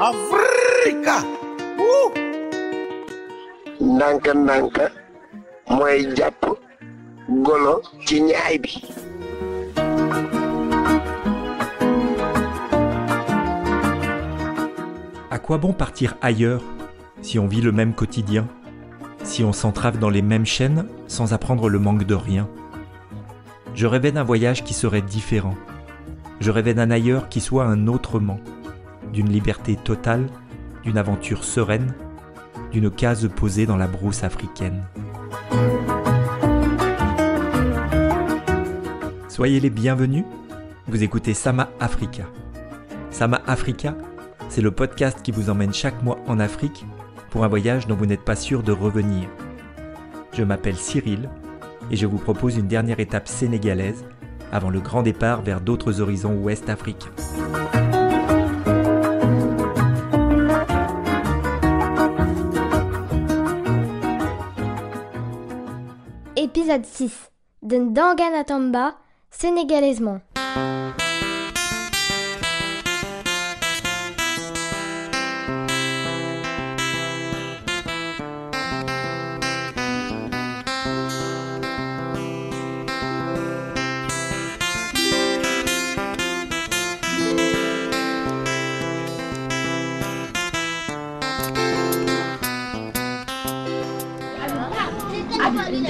Africa ndànk ndànk mooy jàpp golo ci ñaay bi. À quoi bon partir ailleurs si on vit le même quotidien, si on s'entrave dans les mêmes chaînes sans apprendre le manque de rien? Je rêvais d'un voyage qui serait différent. Je rêvais d'un ailleurs qui soit un autrement, d'une liberté totale, d'une aventure sereine, d'une case posée dans la brousse africaine. Soyez les bienvenus, vous écoutez Sama Africa. Sama Africa, c'est le podcast qui vous emmène chaque mois en Afrique pour un voyage dont vous n'êtes pas sûr de revenir. Je m'appelle Cyril et je vous propose une dernière étape sénégalaise avant le grand départ vers d'autres horizons ouest africains. Épisode 6 de Ndanganatamba, sénégalaisement. «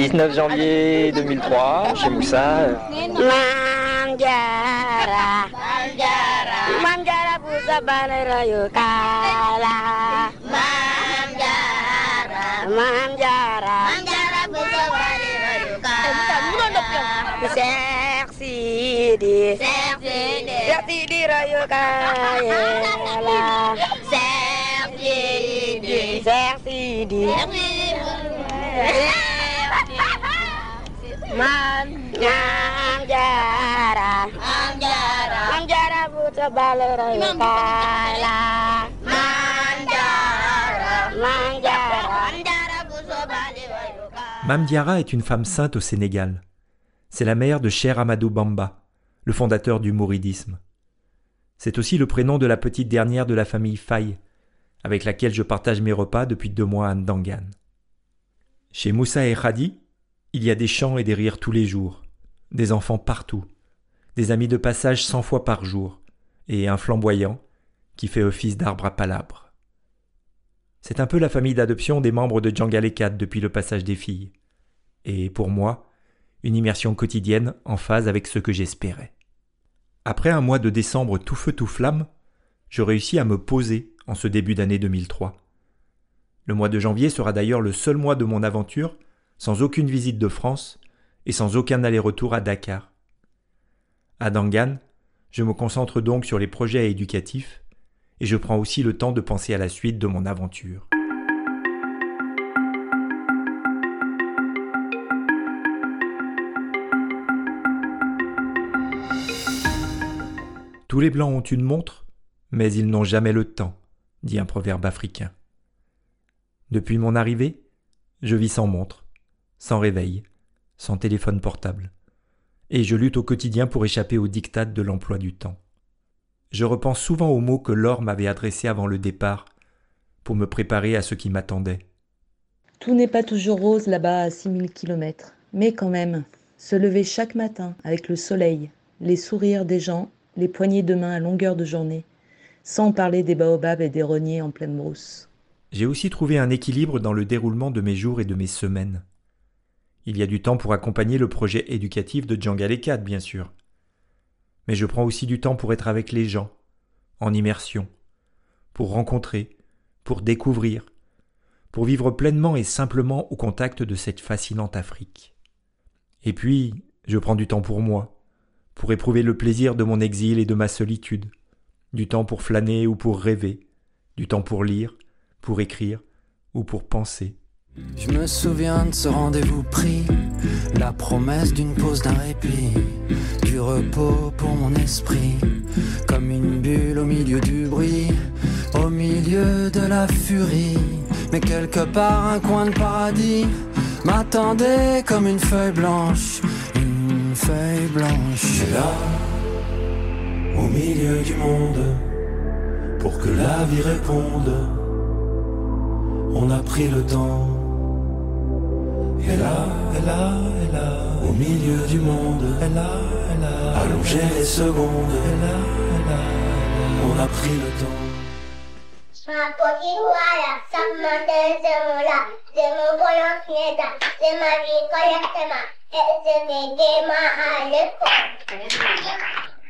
19 janvier 2003, chez Moussa. Mam Jara Mam Jara Busa Banera Yukala Mam Jara Mam Jara Mam Jara Busa Banera Yukala Cheikh Sidi Cheikh Sidi Cheikh Cheikh Sidi Diarra est une femme sainte au Sénégal. C'est la mère de Cher Amadou Bamba, le fondateur du mouridisme. C'est aussi le prénom de la petite dernière de la famille Faye, avec laquelle je partage mes repas depuis deux mois à Ndangan. Chez Moussa et Khadi, il y a des chants et des rires tous les jours, des enfants partout, des amis de passage cent fois par jour, et un flamboyant qui fait office d'arbre à palabre. C'est un peu la famille d'adoption des membres de Djangalekad depuis le passage des filles, et pour moi, une immersion quotidienne en phase avec ce que j'espérais. Après un mois de décembre tout feu tout flamme, je réussis à me poser en ce début d'année 2003. Le mois de janvier sera d'ailleurs le seul mois de mon aventure sans aucune visite de France et sans aucun aller-retour à Dakar. À Dangan, je me concentre donc sur les projets éducatifs et je prends aussi le temps de penser à la suite de mon aventure. Tous les blancs ont une montre, mais ils n'ont jamais le temps, dit un proverbe africain. Depuis mon arrivée, je vis sans montre, sans réveil, sans téléphone portable, et je lutte au quotidien pour échapper au diktat de l'emploi du temps. Je repense souvent aux mots que Laure m'avait adressés avant le départ, pour me préparer à ce qui m'attendait. Tout n'est pas toujours rose là-bas à 6000 kilomètres, mais quand même, se lever chaque matin avec le soleil, les sourires des gens, les poignées de main à longueur de journée, sans parler des baobabs et des reniers en pleine brousse. J'ai aussi trouvé un équilibre dans le déroulement de mes jours et de mes semaines. Il y a du temps pour accompagner le projet éducatif de Djangalekad, bien sûr. Mais je prends aussi du temps pour être avec les gens, en immersion, pour rencontrer, pour découvrir, pour vivre pleinement et simplement au contact de cette fascinante Afrique. Et puis, je prends du temps pour moi, pour éprouver le plaisir de mon exil et de ma solitude, du temps pour flâner ou pour rêver, du temps pour lire, pour écrire ou pour penser. Je me souviens de ce rendez-vous pris, la promesse d'une pause, d'un répit, du repos pour mon esprit, comme une bulle au milieu du bruit, au milieu de la furie. Mais quelque part, un coin de paradis m'attendait comme une feuille blanche, une feuille blanche. Là, au milieu du monde, pour que la vie réponde. On a pris le temps. Et là, et là, et là, au milieu du monde, et là, et là, allonger les secondes, et là, et là, on a pris le temps.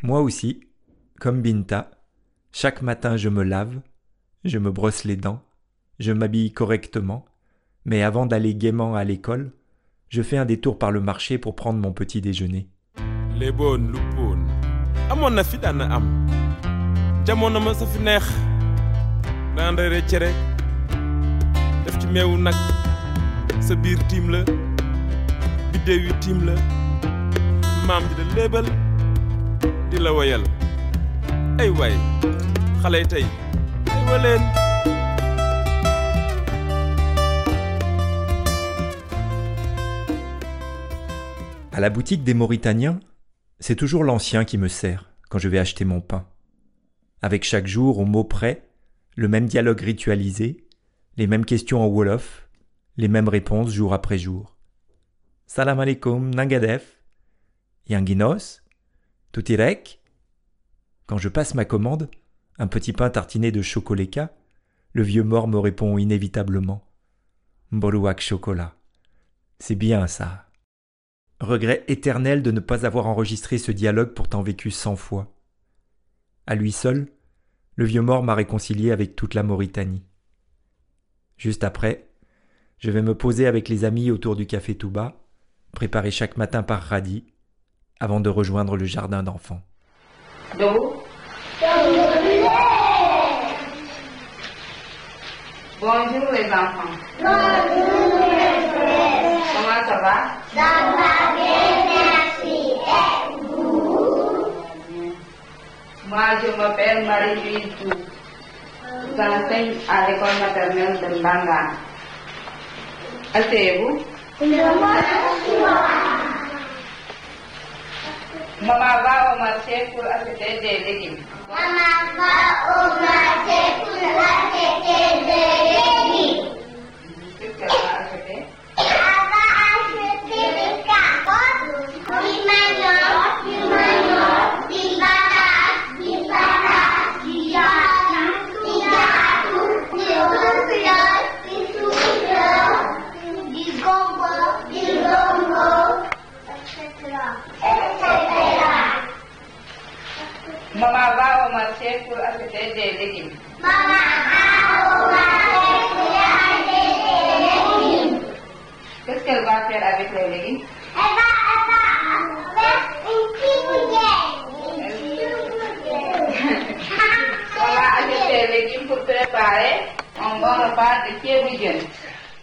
Moi aussi, comme Binta, chaque matin je me lave, je me brosse les dents, je m'habille correctement, mais avant d'aller gaiement à l'école, je fais un détour par le marché pour prendre mon petit déjeuner. À la boutique des Mauritaniens, c'est toujours l'ancien qui me sert quand je vais acheter mon pain. Avec chaque jour, au mot près, le même dialogue ritualisé, les mêmes questions en Wolof, les mêmes réponses jour après jour. Salam alaikum, Nangadef, Yanginos, Tutirek. Quand je passe ma commande, un petit pain tartiné de chocoléka, le vieux mort me répond inévitablement Mbolouak chocolat. C'est bien ça. Regret éternel de ne pas avoir enregistré ce dialogue pourtant vécu cent fois. À lui seul, le vieux mort m'a réconcilié avec toute la Mauritanie. Juste après, je vais me poser avec les amis autour du café Touba, préparé chaque matin par Radi, avant de rejoindre le jardin d'enfants. Bonjour les enfants. Bonjour Comment ça va Ça va bien, merci. Et vous Moi, je m'appelle Marie-Louise Dou. J'enseigne à l'école maternelle de Ndanga. Asseyez-vous. Maman va au marché pour acheter des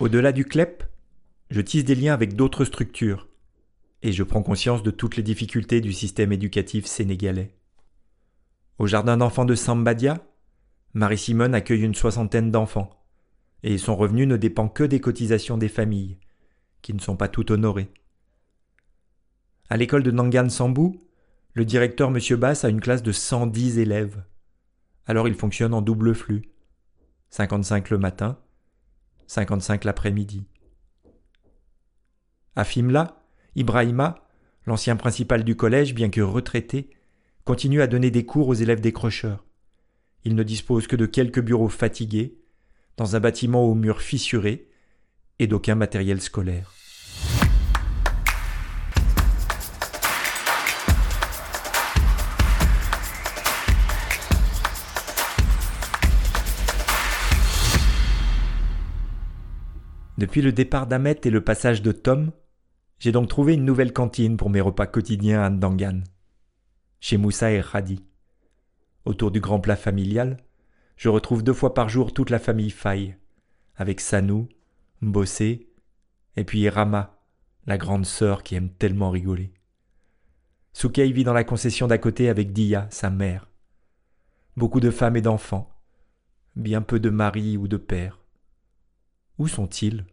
Au-delà du CLEP, je tisse des liens avec d'autres structures et je prends conscience de toutes les difficultés du système éducatif sénégalais. Au jardin d'enfants de Sambadia, Marie-Simone accueille une soixantaine d'enfants et son revenu ne dépend que des cotisations des familles, qui ne sont pas toutes honorées. À l'école de Nangan Sambou, le directeur M. Bass a une classe de 110 élèves. Alors il fonctionne en double flux. 55 le matin, 55 l'après-midi. À Fimla, Ibrahima, l'ancien principal du collège, bien que retraité, continue à donner des cours aux élèves décrocheurs. Il ne dispose que de quelques bureaux fatigués, dans un bâtiment aux murs fissurés et d'aucun matériel scolaire. Depuis le départ d'Ahmet et le passage de Tom, j'ai donc trouvé une nouvelle cantine pour mes repas quotidiens à Ndangan, chez Moussa et Khadi. Autour du grand plat familial, je retrouve deux fois par jour toute la famille Faye, avec Sanou, Mbossé, et puis Rama, la grande sœur qui aime tellement rigoler. Soukei vit dans la concession d'à côté avec Dia, sa mère. Beaucoup de femmes et d'enfants, bien peu de maris ou de pères. Où sont-ils?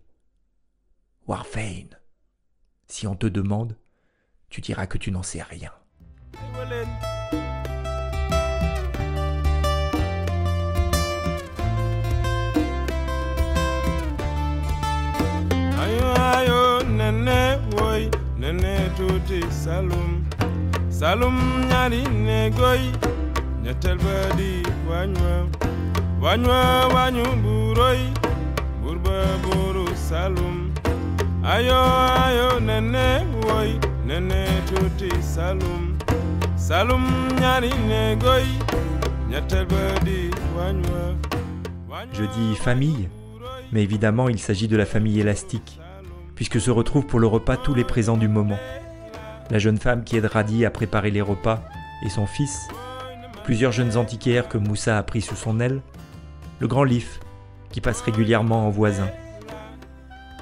Warfane, si on te demande, tu diras que tu n'en sais rien. nene tuti salum. Salum nyari negoi nyetel badi wanywa wanywa wanyu buroi. Je dis famille, mais évidemment il s'agit de la famille élastique, puisque se retrouvent pour le repas tous les présents du moment. La jeune femme qui aide Radi à préparer les repas et son fils, plusieurs jeunes antiquaires que Moussa a pris sous son aile, le grand Lif qui passe régulièrement en voisin.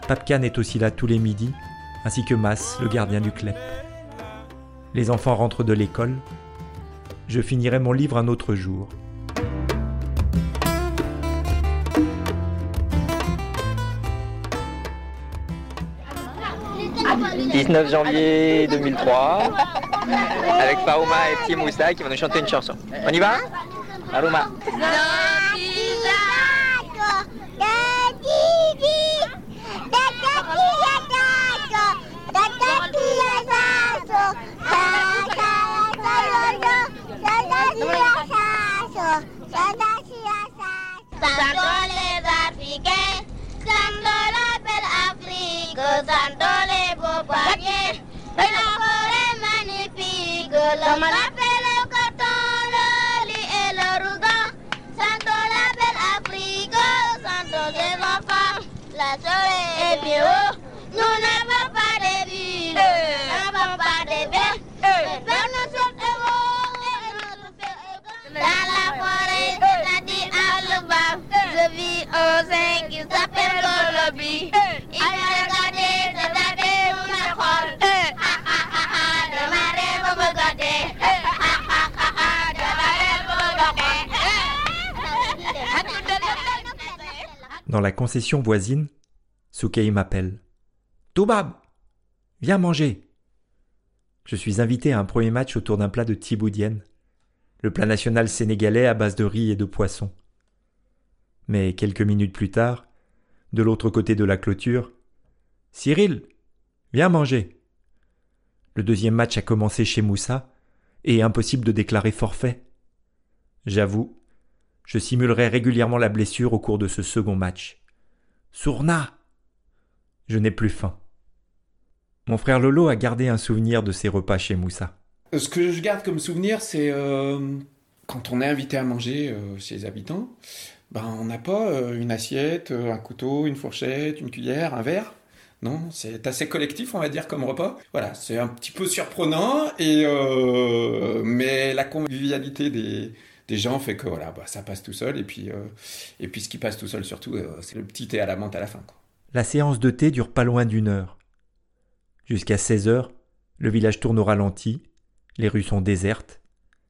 Papkan est aussi là tous les midis, ainsi que Mas, le gardien du clep. Les enfants rentrent de l'école. Je finirai mon livre un autre jour. 19 janvier 2003, avec Faouma et Petit Moussa qui vont nous chanter une chanson. On y va? Concession voisine, Soukei m'appelle. Toubab, viens manger. Je suis invité à un premier match autour d'un plat de tiboudienne, le plat national sénégalais à base de riz et de poisson. Mais quelques minutes plus tard, de l'autre côté de la clôture, Cyril, viens manger. Le deuxième match a commencé chez Moussa, et impossible de déclarer forfait. J'avoue, je simulerai régulièrement la blessure au cours de ce second match. Sourna Je n'ai plus faim. Mon frère Lolo a gardé un souvenir de ses repas chez Moussa. Ce que je garde comme souvenir, c'est euh, quand on est invité à manger euh, chez les habitants, ben, on n'a pas euh, une assiette, euh, un couteau, une fourchette, une cuillère, un verre. Non, c'est assez collectif, on va dire, comme repas. Voilà, c'est un petit peu surprenant, et, euh, mais la convivialité des, des gens fait que voilà, bah, ça passe tout seul. Et puis, euh, et puis ce qui passe tout seul, surtout, euh, c'est le petit thé à la menthe à la fin. La séance de thé dure pas loin d'une heure. Jusqu'à 16 heures, le village tourne au ralenti, les rues sont désertes,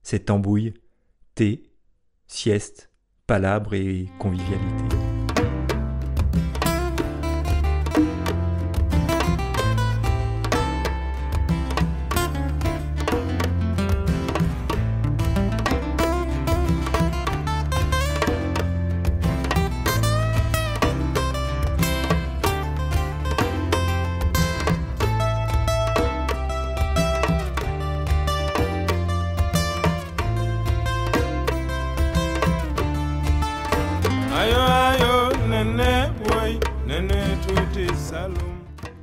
c'est tambouille, thé, sieste, palabres et convivialité.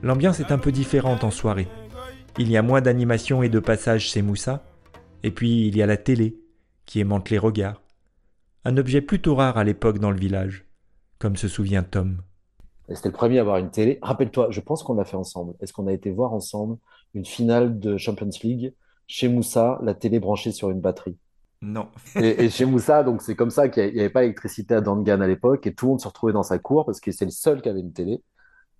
L'ambiance est un peu différente en soirée. Il y a moins d'animation et de passages chez Moussa, et puis il y a la télé, qui aimante les regards. Un objet plutôt rare à l'époque dans le village, comme se souvient Tom. C'était le premier à avoir une télé. Rappelle-toi, je pense qu'on l'a fait ensemble. Est-ce qu'on a été voir ensemble une finale de Champions League chez Moussa, la télé branchée sur une batterie? Non. Et, et chez Moussa, donc c'est comme ça qu'il n'y avait pas d'électricité à Dangan à l'époque et tout le monde se retrouvait dans sa cour parce que c'est le seul qui avait une télé.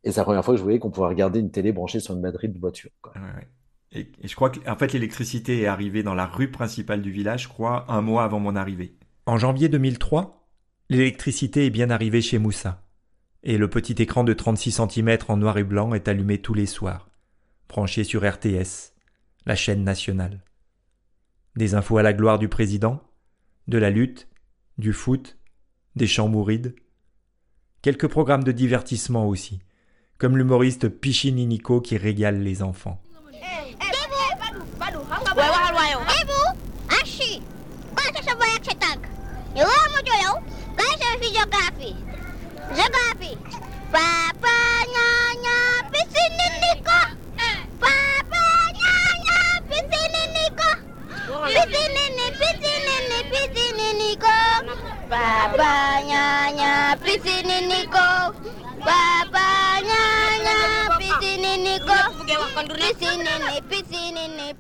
Et c'est la première fois que je voyais qu'on pouvait regarder une télé branchée sur une batterie de voiture. quoi. Ouais, ouais. Et, et je crois que en fait l'électricité est arrivée dans la rue principale du village, je crois, un mois avant mon arrivée. En janvier 2003, l'électricité est bien arrivée chez Moussa, et le petit écran de 36 cm en noir et blanc est allumé tous les soirs, branché sur RTS, la chaîne nationale. Des infos à la gloire du président, de la lutte, du foot, des chants mourides. Quelques programmes de divertissement aussi, comme l'humoriste Pichini Nico qui régale les enfants. Ni ni ni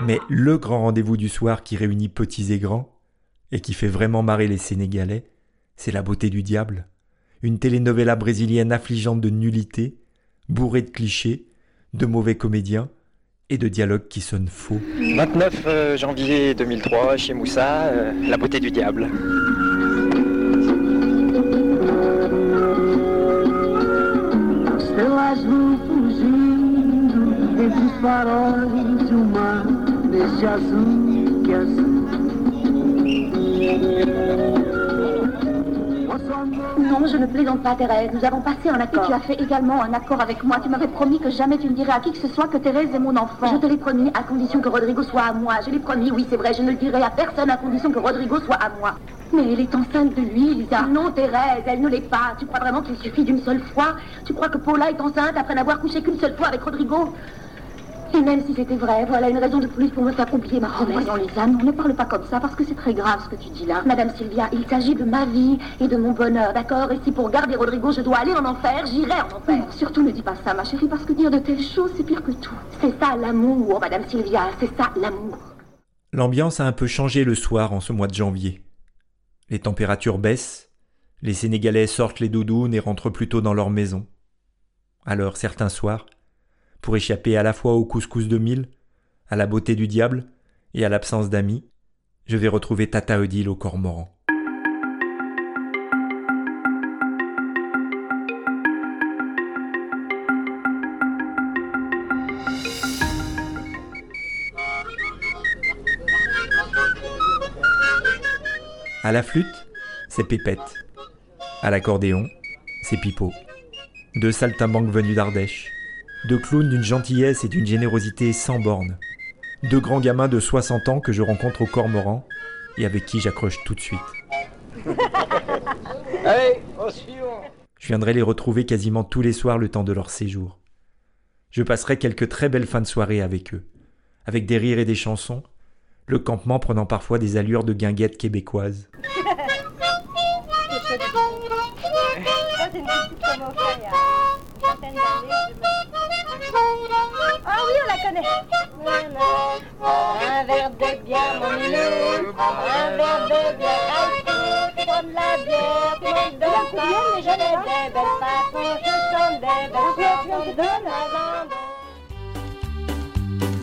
Mais le grand rendez-vous du soir qui réunit petits et grands, et qui fait vraiment marrer les Sénégalais, c'est La beauté du diable, une telenovela brésilienne affligeante de nullité, bourrée de clichés, de mauvais comédiens et de dialogues qui sonnent faux. 29 euh, janvier 2003, chez Moussa, euh, La beauté du diable. Estrelas vão fugindo entre os faróis do mar, desse azul que é azul. Non, je ne plaisante pas, Thérèse. Nous avons passé un accord. Et tu as fait également un accord avec moi. Tu m'avais promis que jamais tu ne dirais à qui que ce soit que Thérèse est mon enfant. Je te l'ai promis à condition que Rodrigo soit à moi. Je l'ai promis, oui, c'est vrai. Je ne le dirai à personne à condition que Rodrigo soit à moi. Mais elle est enceinte de lui, Lisa. Non, Thérèse, elle ne l'est pas. Tu crois vraiment qu'il suffit d'une seule fois? Tu crois que Paula est enceinte après n'avoir couché qu'une seule fois avec Rodrigo? Et même si c'était vrai, voilà une raison de plus pour me faire oublier ma promesse. voyons, Lisa, non, ne parle pas comme ça parce que c'est très grave ce que tu dis là. Madame Sylvia, il s'agit de ma vie et de mon bonheur, d'accord? Et si pour garder Rodrigo, je dois aller en enfer, j'irai en enfer. Non, surtout ne dis pas ça, ma chérie, parce que dire de telles choses, c'est pire que tout. C'est ça l'amour, Madame Sylvia, c'est ça l'amour. L'ambiance a un peu changé le soir en ce mois de janvier. Les températures baissent, les Sénégalais sortent les doudounes et rentrent plutôt dans leur maison. Alors certains soirs, pour échapper à la fois au couscous de mille, à la beauté du diable et à l'absence d'amis, je vais retrouver Tata Odile au Cormoran. À la flûte, c'est Pépette. À l'accordéon, c'est Pipo. Deux saltimbanques venus d'Ardèche. Deux clowns d'une gentillesse et d'une générosité sans borne. Deux grands gamins de 60 ans que je rencontre au Cormoran et avec qui j'accroche tout de suite. Allez, au suivant. Je viendrai les retrouver quasiment tous les soirs le temps de leur séjour. Je passerai quelques très belles fins de soirée avec eux, avec des rires et des chansons, le campement prenant parfois des allures de guinguettes québécoises. Ah oui, on la connaît. Un verre de bière, mon minou. Un verre de bière, de la bière. Le monde donne ça, mais je n'ai des belles façons. Je chante des belles chansons de la bande.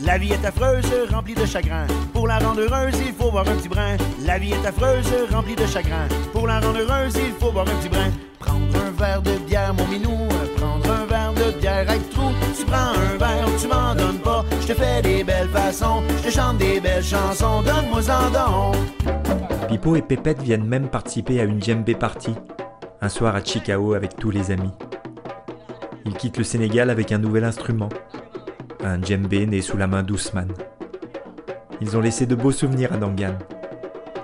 La vie est affreuse, remplie de chagrin. Pour la rendre heureuse, il faut boire un petit brin. La vie est affreuse, remplie de chagrin. Pour la rendre heureuse, il faut boire un petit brin. Prendre un verre de bière, mon minou. Prendre un verre de bière avec trou. Tu prends un verre, tu m'en donnes pas. Je te fais des belles façons. Je te chante des belles chansons. Donne-moi en don. Pipo et Pépette viennent même participer à une djembé party, un soir à Chicago avec tous les amis. Ils quittent le Sénégal avec un nouvel instrument, un djembé né sous la main d'Ousmane. Ils ont laissé de beaux souvenirs à Dangan,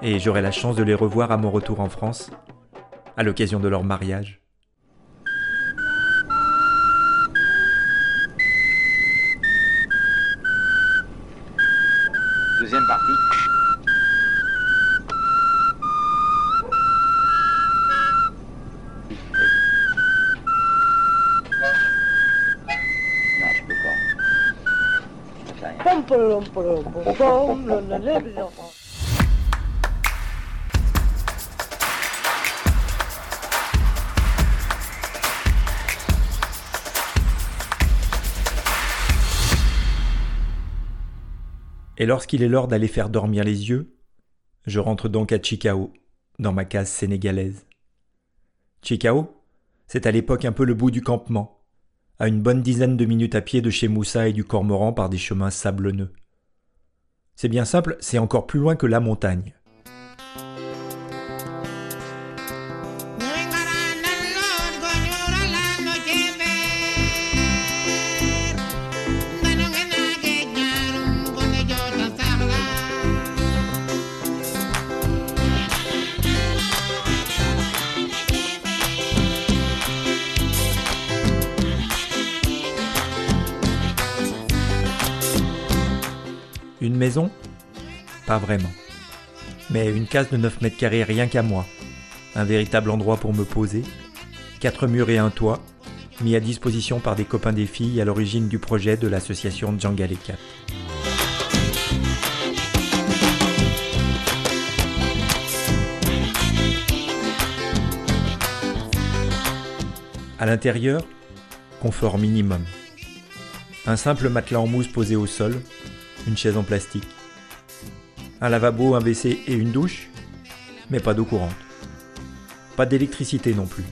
et j'aurai la chance de les revoir à mon retour en France, à l'occasion de leur mariage. Et lorsqu'il est l'heure d'aller faire dormir les yeux, je rentre donc à Chicao, dans ma case sénégalaise. Chicao, c'est à l'époque un peu le bout du campement, à une bonne dizaine de minutes à pied de chez Moussa et du Cormoran par des chemins sablonneux. C'est bien simple, c'est encore plus loin que la montagne. Une maison? Pas vraiment. Mais une case de 9 mètres carrés rien qu'à moi. Un véritable endroit pour me poser. Quatre murs et un toit, mis à disposition par des copains des filles à l'origine du projet de l'association Djangaleka. À l'intérieur, confort minimum. Un simple matelas en mousse posé au sol, une chaise en plastique. Un lavabo, un WC et une douche, mais pas d'eau courante. Pas d'électricité non plus,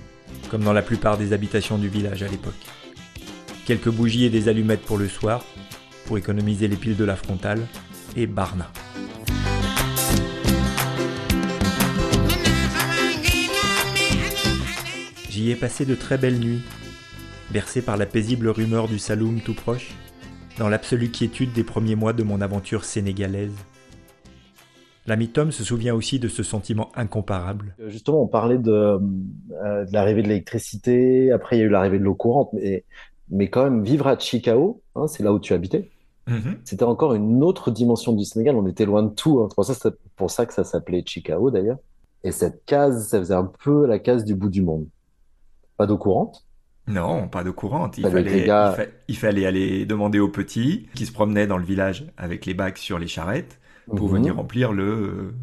comme dans la plupart des habitations du village à l'époque. Quelques bougies et des allumettes pour le soir, pour économiser les piles de la frontale, et Barna. J'y ai passé de très belles nuits, bercé par la paisible rumeur du saloum tout proche, dans l'absolue quiétude des premiers mois de mon aventure sénégalaise. L'ami Tom se souvient aussi de ce sentiment incomparable. Justement, on parlait de, euh, de l'arrivée de l'électricité, après il y a eu l'arrivée de l'eau courante, mais, mais quand même vivre à Chicao, hein, c'est là où tu habitais, Mhm. c'était encore une autre dimension du Sénégal, on était loin de tout, hein. pour ça, c'est pour ça que ça s'appelait Chicao d'ailleurs. Et cette case, ça faisait un peu la case du bout du monde. Pas d'eau courante, Non, pas d'eau courante. Il Avec fallait, les gars- il, fa- il fallait aller demander aux petits qui se promenaient dans le village avec les bacs sur les charrettes pour Mhm. venir remplir le,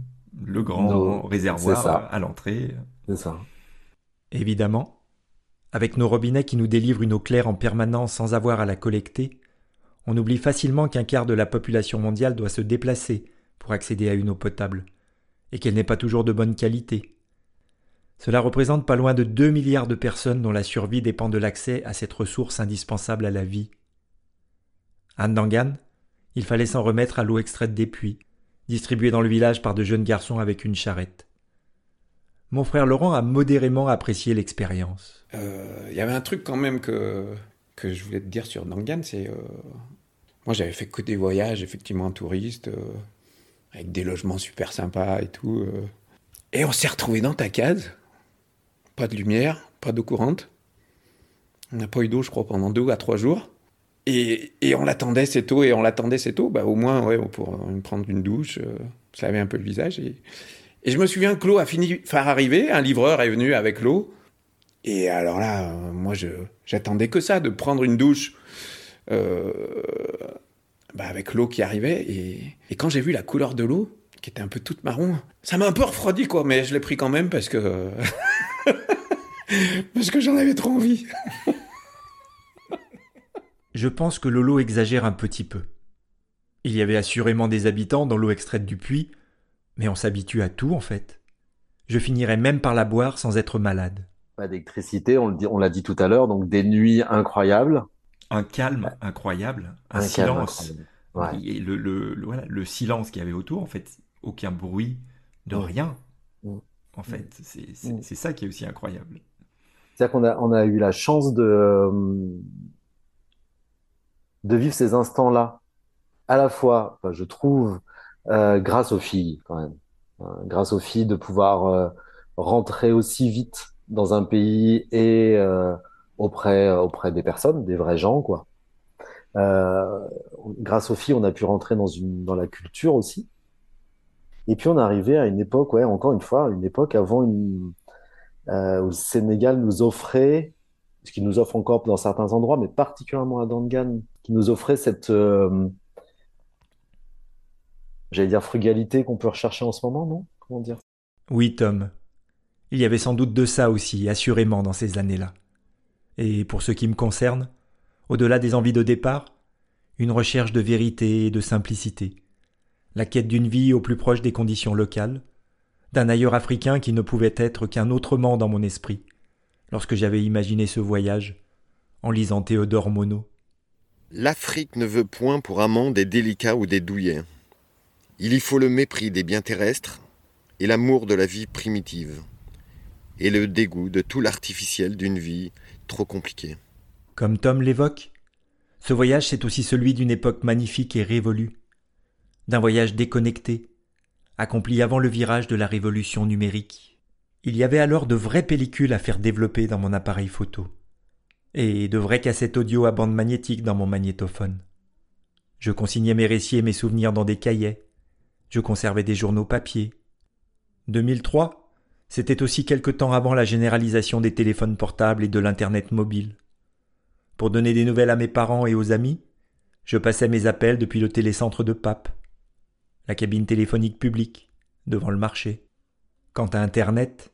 le grand réservoir ça. à l'entrée. c'est ça. Évidemment, avec nos robinets qui nous délivrent une eau claire en permanence sans avoir à la collecter, on oublie facilement qu'un quart de la population mondiale doit se déplacer pour accéder à une eau potable, et qu'elle n'est pas toujours de bonne qualité. Cela représente pas loin de 2 milliards de personnes dont la survie dépend de l'accès à cette ressource indispensable à la vie. À Ndangan, il fallait s'en remettre à l'eau extraite des puits, distribuée dans le village par de jeunes garçons avec une charrette. Mon frère Laurent a modérément apprécié l'expérience. Euh, Il y avait un truc quand même que, je voulais te dire sur Nangan, c'est... euh, moi, j'avais fait que des voyages, effectivement, touristes, euh, avec des logements super sympas et tout. Et on s'est retrouvé dans ta case. Pas de lumière, pas d'eau courante. On n'a pas eu d'eau, je crois, pendant deux à trois jours. Et, et on l'attendait cette eau, et on l'attendait cette eau, bah, au moins, ouais, pour euh, prendre une douche, euh, se laver un peu le visage. Et, et je me souviens que l'eau a fini par arriver, un livreur est venu avec l'eau. Et alors là, euh, moi, je j'attendais que ça, de prendre une douche euh, bah, avec l'eau qui arrivait. Et, et quand j'ai vu la couleur de l'eau, qui était un peu toute marron, ça m'a un peu refroidi, quoi. Mais je l'ai pris quand même parce que parce que j'en avais trop envie. Je pense que Lolo exagère un petit peu. Il y avait assurément des habitants dans l'eau extraite du puits, mais on s'habitue à tout en fait. Je finirais même par la boire sans être malade. Pas d'électricité, on le dit- on l'a dit tout à l'heure, donc des nuits incroyables. Un calme incroyable, un, Un calme silence. incroyable. Ouais. Et le, le- le- voilà, le silence qu'il y avait autour, en fait, aucun bruit de rien. En fait, c'est ça qui est aussi incroyable. C'est-à-dire qu'on a, on a eu la chance de, euh, de vivre ces instants-là, à la fois, enfin, je trouve, euh, grâce aux filles, quand même. Hein, grâce aux filles, de pouvoir euh, rentrer aussi vite dans un pays et auprès, auprès des personnes, des vrais gens, quoi. Grâce aux filles, on a pu rentrer dans une, dans la culture aussi. Et puis on arrivé à une époque, ouais, encore une fois, une époque avant euh, où le Sénégal nous offrait, ce qu'il nous offre encore dans certains endroits, mais particulièrement à Dangan, qui nous offrait cette, euh, j'allais dire frugalité qu'on peut rechercher en ce moment, non? Comment dire? Oui, Tom. Il y avait sans doute de ça aussi, assurément, dans ces années-là. Et pour ce qui me concerne, au-delà des envies de départ, une recherche de vérité et de simplicité, la quête d'une vie au plus proche des conditions locales, d'un ailleurs africain qui ne pouvait être qu'un autrement dans mon esprit, lorsque j'avais imaginé ce voyage, en lisant Théodore Monod. L'Afrique ne veut point pour amant des délicats ou des douillets. Il y faut le mépris des biens terrestres et l'amour de la vie primitive, et le dégoût de tout l'artificiel d'une vie trop compliquée. Comme Tom l'évoque, ce voyage c'est aussi celui d'une époque magnifique et révolue, d'un voyage déconnecté, accompli avant le virage de la révolution numérique. Il y avait alors de vraies pellicules à faire développer dans mon appareil photo, et de vraies cassettes audio à bande magnétique dans mon magnétophone. Je consignais mes récits et mes souvenirs dans des cahiers, je conservais des journaux papier. 2003, c'était aussi quelque temps avant la généralisation des téléphones portables et de l'Internet mobile. Pour donner des nouvelles à mes parents et aux amis, je passais mes appels depuis le télécentre de Pape, la cabine téléphonique publique, devant le marché. Quant à Internet,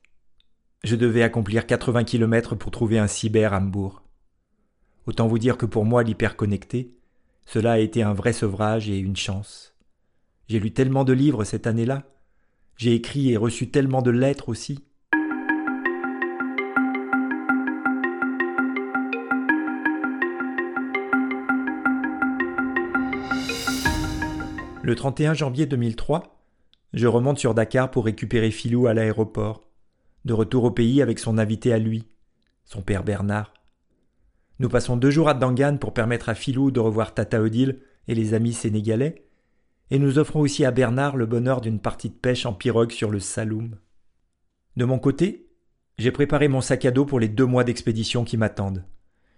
je devais accomplir 80 km pour trouver un cyber Hambourg. Autant vous dire que pour moi, l'hyperconnecté, cela a été un vrai sevrage et une chance. J'ai lu tellement de livres cette année-là, j'ai écrit et reçu tellement de lettres aussi. Le 31 janvier 2003, je remonte sur Dakar pour récupérer Philou à l'aéroport, de retour au pays avec son invité à lui, son père Bernard. Nous passons deux jours à Dangan pour permettre à Philou de revoir Tata Odile et les amis sénégalais, et nous offrons aussi à Bernard le bonheur d'une partie de pêche en pirogue sur le Saloum. De mon côté, j'ai préparé mon sac à dos pour les deux mois d'expédition qui m'attendent,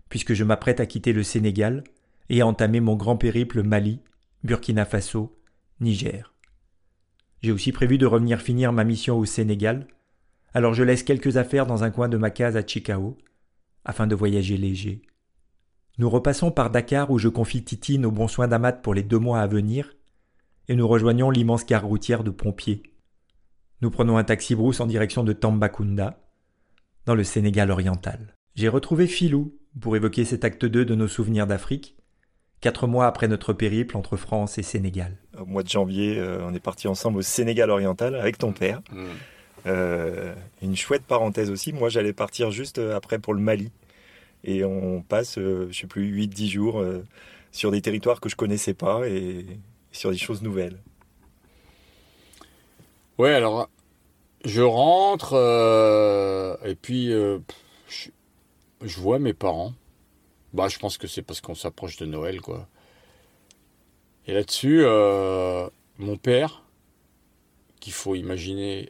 puisque je m'apprête à quitter le Sénégal et à entamer mon grand périple Mali, Burkina Faso, Niger. J'ai aussi prévu de revenir finir ma mission au Sénégal, alors je laisse quelques affaires dans un coin de ma case à Chikao, afin de voyager léger. Nous repassons par Dakar où je confie Titine au bon soin d'Amat pour les deux mois à venir, et nous rejoignons l'immense gare routière de Pompiers. Nous prenons un taxi brousse en direction de Tambacounda, dans le Sénégal oriental. J'ai retrouvé Philou pour évoquer cet acte 2 de nos souvenirs d'Afrique, quatre mois après notre périple entre France et Sénégal. Au mois de janvier, euh, on est parti ensemble au Sénégal oriental avec ton père. Mm. Euh, une chouette parenthèse aussi, moi j'allais partir juste euh, après pour le Mali. Et on passe, euh, je sais plus, 8-10 jours euh, sur des territoires que je connaissais pas et sur des choses nouvelles. Ouais, alors je rentre euh, et puis euh, je, je vois mes parents. Bah, je pense que c'est parce qu'on s'approche de Noël, quoi. Et là-dessus, euh, mon père, qu'il faut imaginer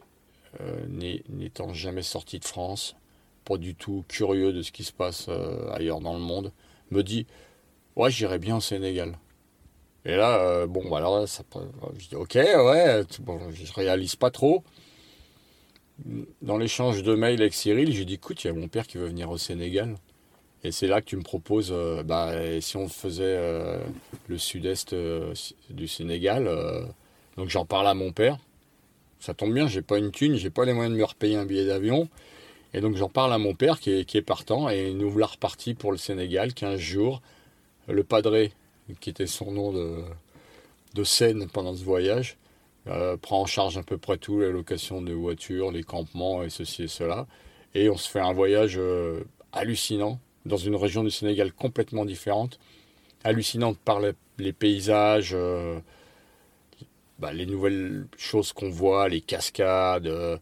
euh, n'étant jamais sorti de France, pas du tout curieux de ce qui se passe euh, ailleurs dans le monde, me dit Ouais, j'irai bien au Sénégal. Et là, bon, bah alors je dis ok, ouais, bon, je réalise pas trop. Dans l'échange de mails avec Cyril, j'ai dit écoute, il y a mon père qui veut venir au Sénégal. Et c'est là que tu me proposes, euh, bah, si on faisait euh, le sud-est euh, du Sénégal, donc j'en parle à mon père. Ça tombe bien, j'ai pas une thune, j'ai pas les moyens de me repayer un billet d'avion. Et donc j'en parle à mon père qui est, partant et nous voilà repartis pour le Sénégal, 15 jours. Le padré, qui était son nom de, de scène pendant ce voyage, prend en charge à peu près tout, la location de voitures, les campements et ceci et cela. Et on se fait un voyage hallucinant dans une région du Sénégal complètement différente, hallucinante par les, paysages, euh, bah, les nouvelles choses qu'on voit, les cascades, euh,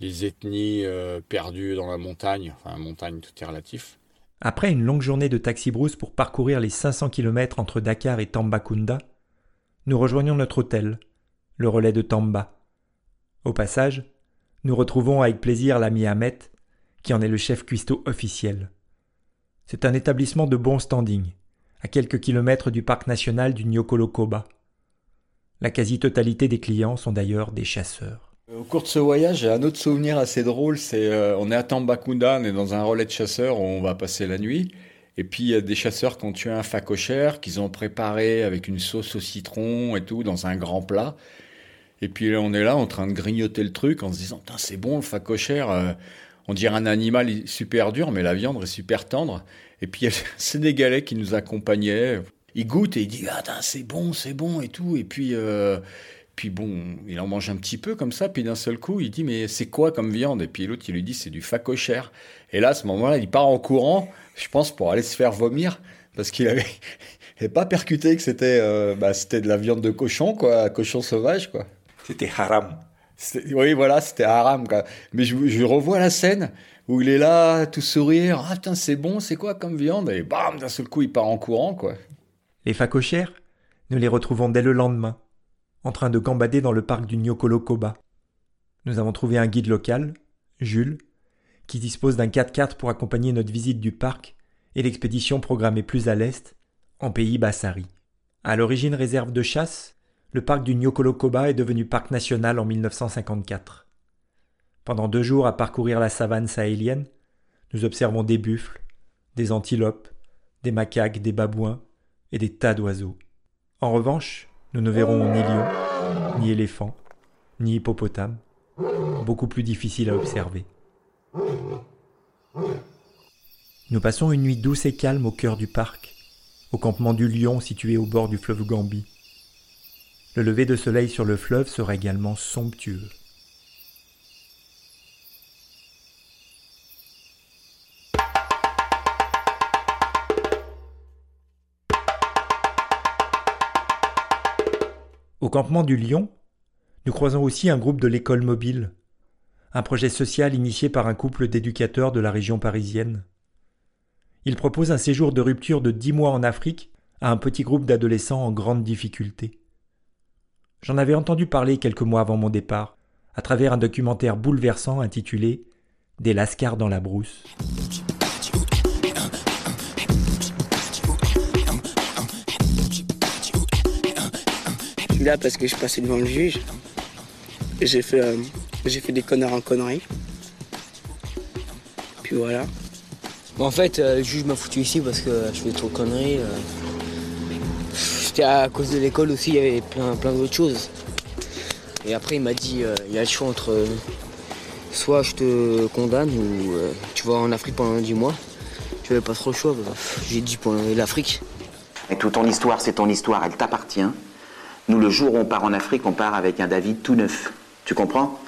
les ethnies euh, perdues dans la montagne, enfin la montagne tout est relatif. Après une longue journée de taxi brousse pour parcourir les 500 km entre Dakar et Tambacounda, nous rejoignons notre hôtel, le relais de Tamba. Au passage, nous retrouvons avec plaisir l'ami Ahmet, qui en est le chef cuistot officiel. C'est un établissement de bon standing, à quelques kilomètres du parc national du Nyokolokoba. La quasi-totalité des clients sont d'ailleurs des chasseurs. Au cours de ce voyage, j'ai un autre souvenir assez drôle, c'est euh, on est à Tambacounda, on est dans un relais de chasseurs où on va passer la nuit. Et puis il y a des chasseurs qui ont tué un phacochère, qu'ils ont préparé avec une sauce au citron et tout, dans un grand plat. Et puis on est là en train de grignoter le truc en se disant, c'est bon le phacochère, euh, on dirait un animal super dur, mais la viande est super tendre. Et puis il y a un Sénégalais qui nous accompagnait, il goûte et il dit, ah, c'est bon, c'est bon et tout. Et puis... euh, puis bon, il en mange un petit peu comme ça, puis d'un seul coup, il dit mais c'est quoi comme viande? Et puis l'autre, il lui dit c'est du phacochère. Et là, à ce moment-là, il part en courant, je pense, pour aller se faire vomir, parce qu'il avait, pas percuté que c'était euh, bah, c'était de la viande de cochon, quoi, cochon sauvage, quoi. C'était haram. Oui, voilà, c'était haram, quoi. Mais je, je revois la scène où il est là, tout sourire. Ah, putain, c'est bon, c'est quoi comme viande? Et bam, d'un seul coup, il part en courant, quoi. Les facochères, nous les retrouvons dès le lendemain, en train de gambader dans le parc du Nyokolo-Koba. Nous avons trouvé un guide local, Jules, qui dispose d'un 4x4 pour accompagner notre visite du parc et l'expédition programmée plus à l'est, en pays Bassari. À l'origine réserve de chasse, le parc du Nyokolo-Koba est devenu parc national en 1954. Pendant deux jours à parcourir la savane sahélienne, nous observons des buffles, des antilopes, des macaques, des babouins et des tas d'oiseaux. En revanche, nous ne verrons ni lions, ni éléphants, ni hippopotames, beaucoup plus difficiles à observer. Nous passons une nuit douce et calme au cœur du parc, au campement du lion situé au bord du fleuve Gambie. Le lever de soleil sur le fleuve sera également somptueux. Au campement du Lion, nous croisons aussi un groupe de l'école mobile, un projet social initié par un couple d'éducateurs de la région parisienne. Il propose un séjour de rupture de dix mois en Afrique à un petit groupe d'adolescents en grande difficulté. J'en avais entendu parler quelques mois avant mon départ, à travers un documentaire bouleversant intitulé Des lascars dans la brousse. Je suis là parce que je passais devant le juge. J'ai fait, euh, j'ai fait des connards en conneries. Puis voilà. Bon, en fait, euh, le juge m'a foutu ici parce que je fais trop de conneries. euh. C'était à cause de l'école aussi, il y avait plein, plein d'autres choses. Et après, il m'a dit, euh, il y a le choix entre euh, soit je te condamne ou euh, tu vas en Afrique pendant 10 mois. Tu n'avais pas trop le choix. bah, J'ai dit pour l'Afrique. Et toute ton histoire, c'est ton histoire, elle t'appartient. Nous, le jour où on part en Afrique, on part avec un David tout neuf. Tu comprends?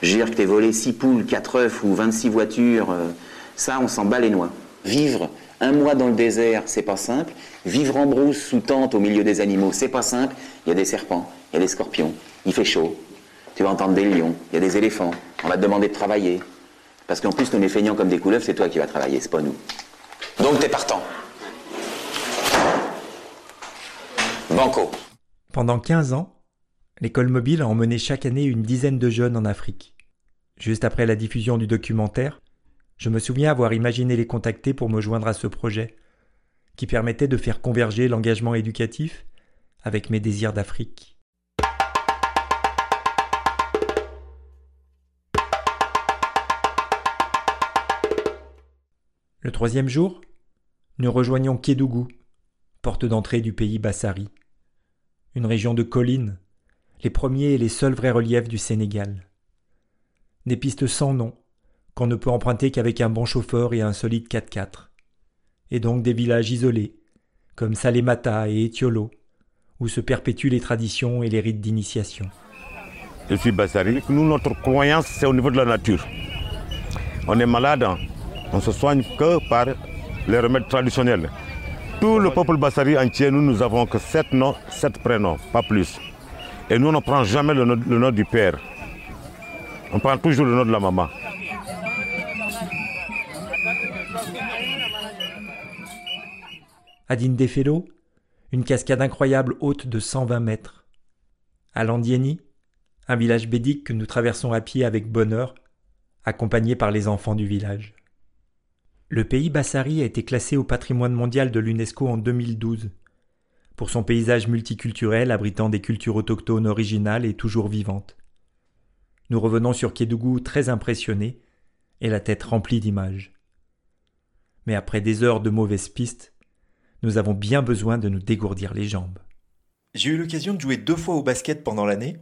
Je veux dire que t'es volé 6 poules, 4 œufs ou 26 voitures, euh, ça, on s'en bat les noix. Vivre un mois dans le désert, c'est pas simple. Vivre en brousse sous tente au milieu des animaux, c'est pas simple. Il y a des serpents, il y a des scorpions, il fait chaud. Tu vas entendre des lions, il y a des éléphants. On va te demander de travailler. Parce qu'en plus, nous les feignants comme des couleuvres, c'est toi qui vas travailler, c'est pas nous. Donc t'es partant. Banco. Pendant 15 ans, l'école mobile a emmené chaque année une dizaine de jeunes en Afrique. Juste après la diffusion du documentaire, je me souviens avoir imaginé les contacter pour me joindre à ce projet, qui permettait de faire converger l'engagement éducatif avec mes désirs d'Afrique. Le troisième jour, nous rejoignons Kédougou, porte d'entrée du pays Bassari, une région de collines, les premiers et les seuls vrais reliefs du Sénégal. Des pistes sans nom, qu'on ne peut emprunter qu'avec un bon chauffeur et un solide 4x4. Et donc des villages isolés, comme Salemata et Etiolo, où se perpétuent les traditions et les rites d'initiation. Je suis Bassari. Nous, notre croyance, c'est au niveau de la nature. On est malade, on se soigne que par les remèdes traditionnels. Tout le peuple Bassari entier, nous, nous avons que sept noms, sept prénoms, pas plus. Et nous, on ne prend jamais le nom du père. On prend toujours le nom de la maman. À Dindefelo, une cascade incroyable haute de 120 mètres. À Landieni, un village bédique que nous traversons à pied avec bonheur, accompagnés par les enfants du village. Le pays Bassari a été classé au patrimoine mondial de l'UNESCO en 2012, pour son paysage multiculturel abritant des cultures autochtones originales et toujours vivantes. Nous revenons sur Kédougou très impressionnés et la tête remplie d'images. Mais après des heures de mauvaises pistes, nous avons bien besoin de nous dégourdir les jambes. J'ai eu l'occasion de jouer deux fois au basket pendant l'année,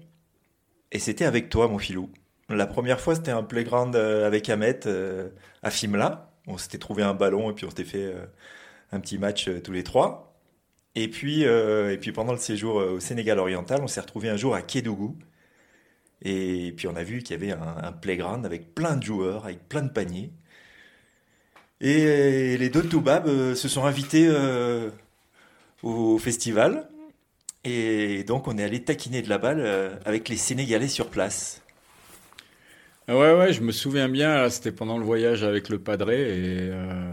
et c'était avec toi, mon filou. La première fois, c'était un playground euh, avec Ahmet euh, à Fimla. On s'était trouvé un ballon et puis on s'était fait euh, un petit match tous les trois. Et puis, pendant le séjour au Sénégal oriental, on s'est retrouvé un jour à Kédougou. Et puis on a vu qu'il y avait un playground avec plein de joueurs, avec plein de paniers. Et les deux Toubab euh, se sont invités euh, au festival. Et donc on est allé taquiner de la balle euh, avec les Sénégalais sur place. Ah Ouais, ouais, je me souviens bien, c'était pendant le voyage avec le padré, et euh,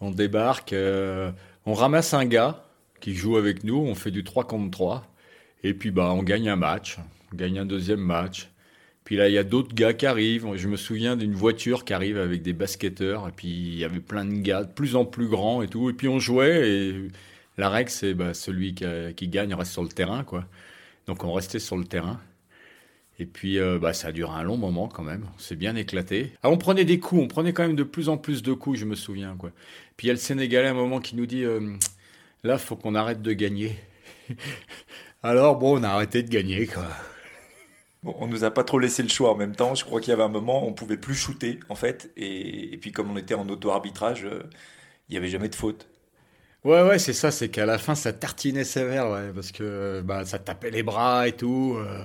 on débarque, euh, on ramasse un gars qui joue avec nous, on fait du 3 contre 3, et puis bah, on gagne un match, on gagne un deuxième match. Puis là, il y a d'autres gars qui arrivent. Je me souviens d'une voiture qui arrive avec des basketteurs, et puis il y avait plein de gars de plus en plus grands et tout. Et puis on jouait, et la règle, c'est bah, celui qui, gagne reste sur le terrain, quoi. Donc on restait sur le terrain. Et puis, euh, bah, ça a duré un long moment quand même. On s'est bien éclaté. Ah, on prenait des coups. On prenait quand même de plus en plus de coups, je me souviens. Quoi. Puis il y a le Sénégalais à un moment qui nous dit euh, Là, faut qu'on arrête de gagner. Alors, bon, on a arrêté de gagner. Bon, on nous a pas trop laissé le choix en même temps. Je crois qu'il y avait un moment où on pouvait plus shooter, en fait. Et, et puis, comme on était en auto-arbitrage, euh, il n'y avait jamais de faute. Ouais, ouais, c'est ça. C'est qu'à la fin, ça tartinait sévère. Ouais, parce que bah, ça tapait les bras et tout. euh.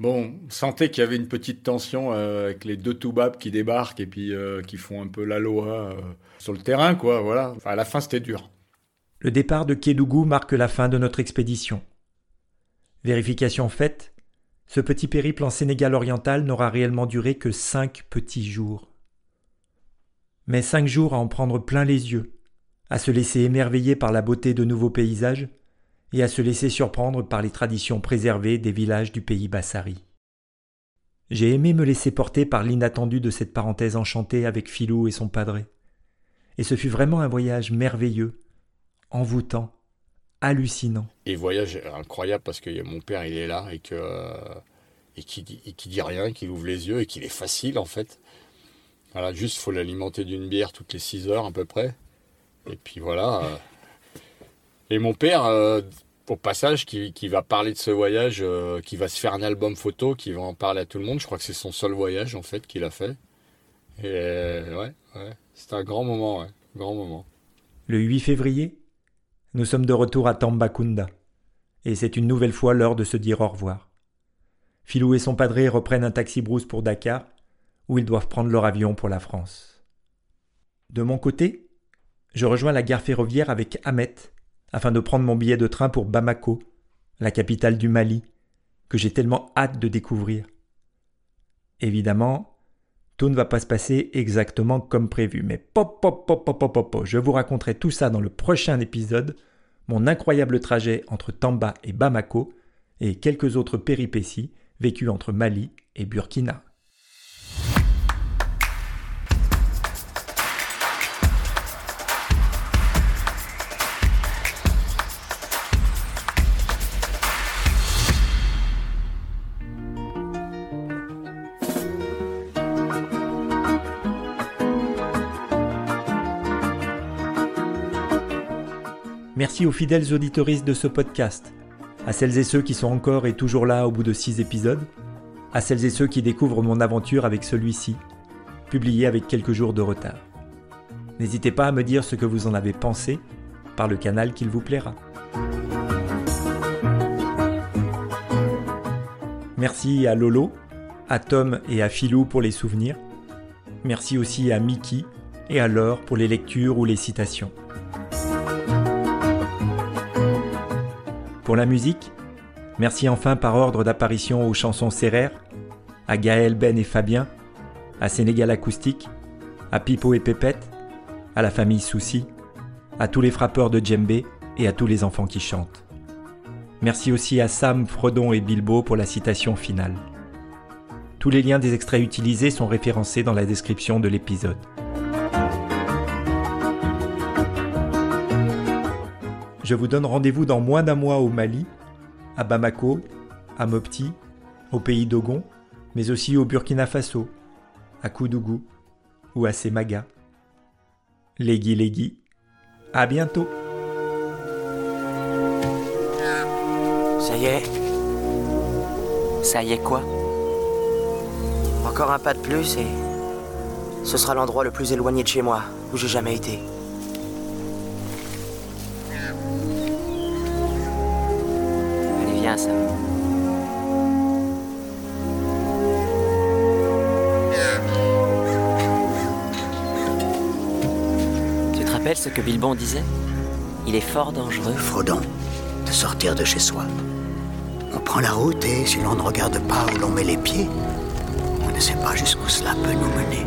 Bon, on sentait qu'il y avait une petite tension euh, avec les deux toubabs qui débarquent et puis euh, qui font un peu la loi euh, sur le terrain, quoi. Voilà. Enfin, à la fin, c'était dur. Le départ de Kédougou marque la fin de notre expédition. Vérification faite, ce petit périple en Sénégal oriental n'aura réellement duré que cinq petits jours. Mais cinq jours à en prendre plein les yeux, à se laisser émerveiller par la beauté de nouveaux paysages et à se laisser surprendre par les traditions préservées des villages du pays Bassari. J'ai aimé me laisser porter par l'inattendu de cette parenthèse enchantée avec Filou et son padré. Et ce fut vraiment un voyage merveilleux, envoûtant, hallucinant. Et voyage incroyable parce que mon père, il est là et que euh, et qui dit, et qui dit rien, qu'il ouvre les yeux et qu'il est facile en fait. Voilà, juste faut l'alimenter d'une bière toutes les 6 heures à peu près. Et puis voilà. euh. Et mon père, euh, au passage, qui, qui va parler de ce voyage, qui va se faire un album photo, qui va en parler à tout le monde. Je crois que c'est son seul voyage en fait qu'il a fait. Et ouais, ouais, c'était un grand moment, ouais, grand moment. Le 8 février, nous sommes de retour à Tambacounda, et c'est une nouvelle fois l'heure de se dire au revoir. Filou et son padré reprennent un taxi brousse pour Dakar, où ils doivent prendre leur avion pour la France. De mon côté, je rejoins la gare ferroviaire avec Ahmet, afin de prendre mon billet de train pour Bamako, la capitale du Mali, que j'ai tellement hâte de découvrir. Évidemment, tout ne va pas se passer exactement comme prévu, mais pop pop pop pop pop pop, pop, je vous raconterai tout ça dans le prochain épisode, mon incroyable trajet entre Tamba et Bamako, et quelques autres péripéties vécues entre Mali et Burkina. Merci aux fidèles auditoristes de ce podcast, à celles et ceux qui sont encore et toujours là au bout de six épisodes, à celles et ceux qui découvrent mon aventure avec celui-ci, publié avec quelques jours de retard. N'hésitez pas à me dire ce que vous en avez pensé par le canal qu'il vous plaira. Merci à Lolo, à Tom et à Philou pour les souvenirs. Merci aussi à Mickey et à Laure pour les lectures ou les citations. Pour la musique, merci enfin par ordre d'apparition aux chansons Serrères, à Gaël, Ben et Fabien, à Sénégal Acoustique, à Pipo et Pépette, à la famille Souci, à tous les frappeurs de djembé et à tous les enfants qui chantent. Merci aussi à Sam, Fredon et Bilbo pour la citation finale. Tous les liens des extraits utilisés sont référencés dans la description de l'épisode. Je vous donne rendez-vous dans moins d'un mois au Mali, à Bamako, à Mopti, au pays d'Ogon, mais aussi au Burkina Faso, à Koudougou ou à Semaga. Légui Légui, à bientôt Ça y est. Ça y est quoi? Encore un pas de plus et ce sera l'endroit le plus éloigné de chez moi, où j'ai jamais été. Tu te rappelles ce que Bilbon disait? Il est fort dangereux. Frodon. de sortir de chez soi. On prend la route et si l'on ne regarde pas où l'on met les pieds, on ne sait pas jusqu'où cela peut nous mener.